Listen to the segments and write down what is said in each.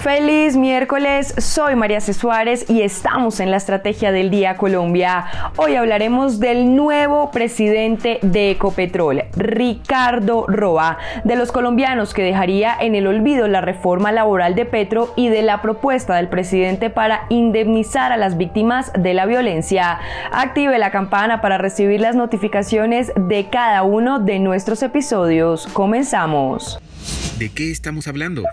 Feliz miércoles, soy María C. Suárez y estamos en la Estrategia del Día Colombia. Hoy hablaremos del nuevo presidente de Ecopetrol, Ricardo Roa, de los colombianos que dejaría en el olvido la reforma laboral de Petro y de la propuesta del presidente para indemnizar a las víctimas de la violencia. Active la campana para recibir las notificaciones de cada uno de nuestros episodios. Comenzamos. ¿De qué estamos hablando?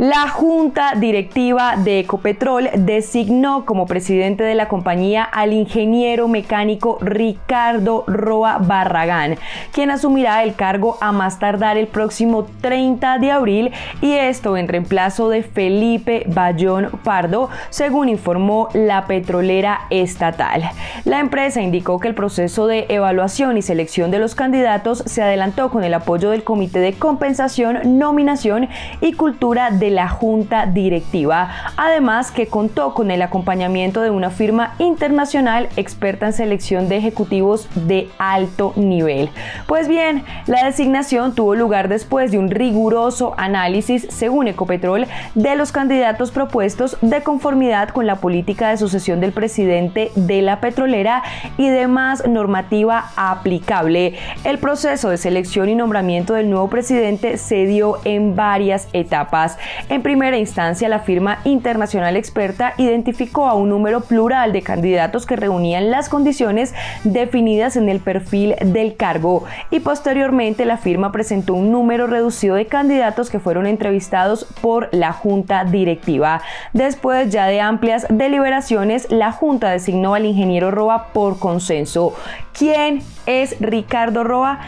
La Junta Directiva de Ecopetrol designó como presidente de la compañía al ingeniero mecánico Ricardo Roa Barragán, quien asumirá el cargo a más tardar el próximo 30 de abril y esto en reemplazo de Felipe Bayón Pardo, según informó la petrolera estatal. La empresa indicó que el proceso de evaluación y selección de los candidatos se adelantó con el apoyo del Comité de Compensación, Nominación y Cultura de la junta directiva, además que contó con el acompañamiento de una firma internacional experta en selección de ejecutivos de alto nivel. Pues bien, la designación tuvo lugar después de un riguroso análisis, según Ecopetrol, de los candidatos propuestos de conformidad con la política de sucesión del presidente de la petrolera y demás normativa aplicable. El proceso de selección y nombramiento del nuevo presidente se dio en varias etapas. En primera instancia, la firma internacional experta identificó a un número plural de candidatos que reunían las condiciones definidas en el perfil del cargo y posteriormente la firma presentó un número reducido de candidatos que fueron entrevistados por la junta directiva. Después ya de amplias deliberaciones, la junta designó al ingeniero Roa por consenso. ¿Quién es Ricardo Roa?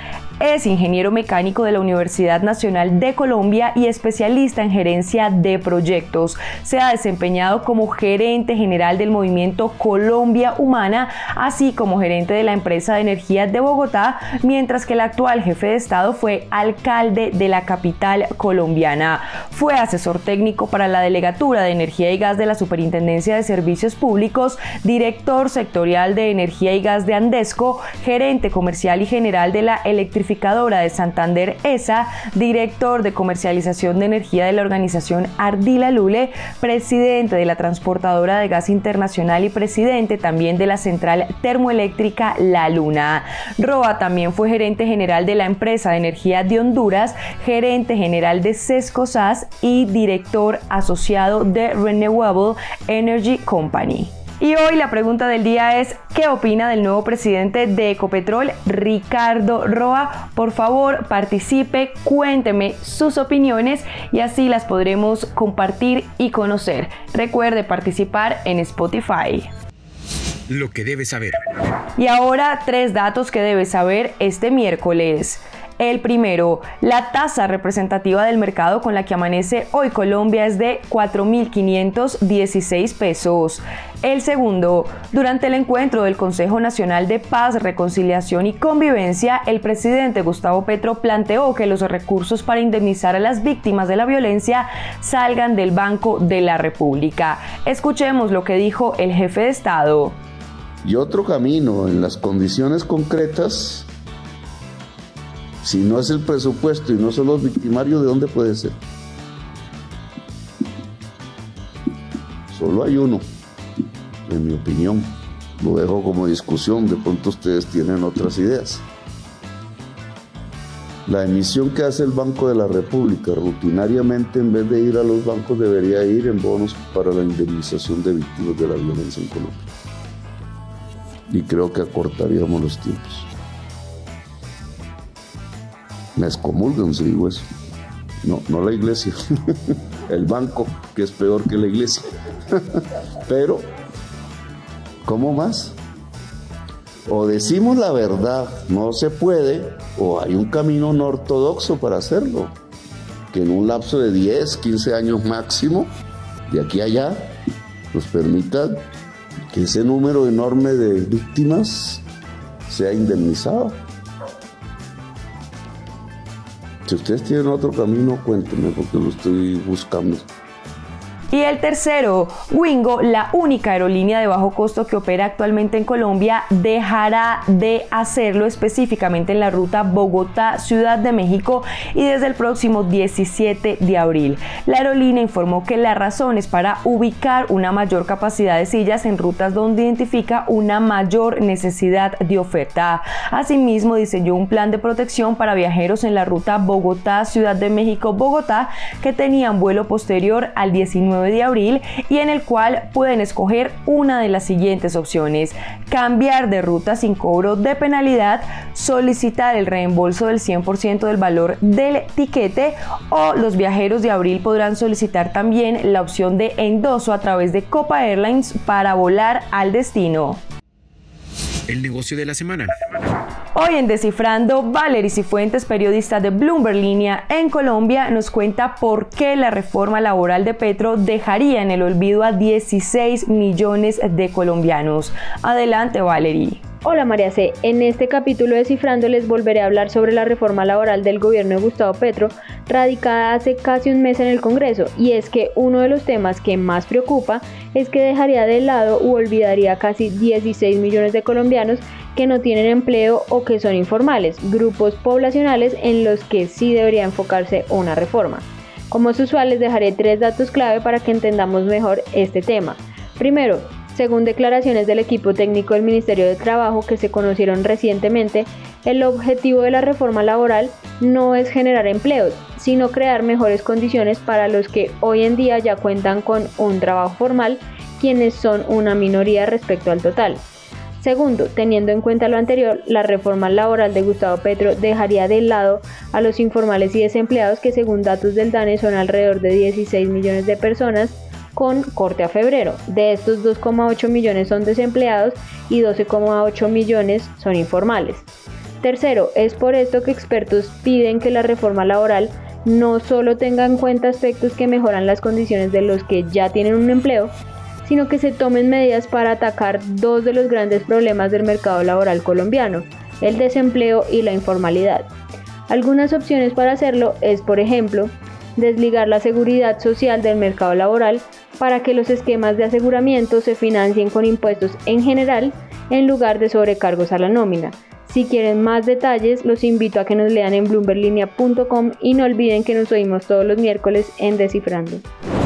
Es ingeniero mecánico de la Universidad Nacional de Colombia y especialista en gerencia de proyectos. Se ha desempeñado como gerente general del movimiento Colombia Humana, así como gerente de la empresa de energía de Bogotá, mientras que el actual jefe de Estado fue alcalde de la capital colombiana. Fue asesor técnico para la Delegatura de Energía y Gas de la Superintendencia de Servicios Públicos, director sectorial de Energía y Gas de Andesco, gerente comercial y general de la electrificación de Santander ESA, director de comercialización de energía de la organización Ardila Lule, presidente de la transportadora de gas internacional y presidente también de la central termoeléctrica La Luna. Roa también fue gerente general de la empresa de energía de Honduras, gerente general de Sesco SAS y director asociado de Renewable Energy Company. Y hoy la pregunta del día es, ¿qué opina del nuevo presidente de Ecopetrol, Ricardo Roa? Por favor, participe, cuénteme sus opiniones y así las podremos compartir y conocer. Recuerde participar en Spotify. Lo que debes saber. Y ahora tres datos que debes saber este miércoles. El primero, la tasa representativa del mercado con la que amanece hoy Colombia es de 4.516 pesos. El segundo, durante el encuentro del Consejo Nacional de Paz, Reconciliación y Convivencia, el presidente Gustavo Petro planteó que los recursos para indemnizar a las víctimas de la violencia salgan del Banco de la República. Escuchemos lo que dijo el jefe de Estado. Y otro camino en las condiciones concretas si no es el presupuesto y no son los victimarios, ¿de dónde puede ser? Solo hay uno, en mi opinión. Lo dejo como discusión, de pronto ustedes tienen otras ideas. La emisión que hace el Banco de la República rutinariamente, en vez de ir a los bancos, debería ir en bonos para la indemnización de víctimas de la violencia en Colombia. Y creo que acortaríamos los tiempos me excomulgan si digo eso. No, no la iglesia, el banco, que es peor que la iglesia. Pero, ¿cómo más? O decimos la verdad, no se puede, o hay un camino no ortodoxo para hacerlo, que en un lapso de 10, 15 años máximo, de aquí a allá, nos permita que ese número enorme de víctimas sea indemnizado. Si ustedes tienen otro camino, cuéntenme porque lo estoy buscando. Tercero, Wingo, la única aerolínea de bajo costo que opera actualmente en Colombia, dejará de hacerlo específicamente en la ruta Bogotá-Ciudad de México y desde el próximo 17 de abril. La aerolínea informó que la razón es para ubicar una mayor capacidad de sillas en rutas donde identifica una mayor necesidad de oferta. Asimismo, diseñó un plan de protección para viajeros en la ruta Bogotá-Ciudad de México-Bogotá que tenían vuelo posterior al 19 de y en el cual pueden escoger una de las siguientes opciones. Cambiar de ruta sin cobro de penalidad, solicitar el reembolso del 100% del valor del tiquete o los viajeros de abril podrán solicitar también la opción de endoso a través de Copa Airlines para volar al destino. El negocio de la semana. Hoy en Descifrando, Valery Cifuentes, periodista de Bloomberg Línea en Colombia, nos cuenta por qué la reforma laboral de Petro dejaría en el olvido a 16 millones de colombianos. Adelante, Valery. Hola María C. En este capítulo de Cifrando les volveré a hablar sobre la reforma laboral del gobierno de Gustavo Petro, radicada hace casi un mes en el Congreso, y es que uno de los temas que más preocupa es que dejaría de lado u olvidaría casi 16 millones de colombianos que no tienen empleo o que son informales, grupos poblacionales en los que sí debería enfocarse una reforma. Como es usual les dejaré tres datos clave para que entendamos mejor este tema. Primero, según declaraciones del equipo técnico del Ministerio de Trabajo que se conocieron recientemente, el objetivo de la reforma laboral no es generar empleos, sino crear mejores condiciones para los que hoy en día ya cuentan con un trabajo formal, quienes son una minoría respecto al total. Segundo, teniendo en cuenta lo anterior, la reforma laboral de Gustavo Petro dejaría de lado a los informales y desempleados que según datos del DANE son alrededor de 16 millones de personas con corte a febrero. De estos 2,8 millones son desempleados y 12,8 millones son informales. Tercero, es por esto que expertos piden que la reforma laboral no solo tenga en cuenta aspectos que mejoran las condiciones de los que ya tienen un empleo, sino que se tomen medidas para atacar dos de los grandes problemas del mercado laboral colombiano, el desempleo y la informalidad. Algunas opciones para hacerlo es, por ejemplo, desligar la seguridad social del mercado laboral para que los esquemas de aseguramiento se financien con impuestos en general en lugar de sobrecargos a la nómina. Si quieren más detalles, los invito a que nos lean en bloomberlinia.com y no olviden que nos oímos todos los miércoles en Descifrando.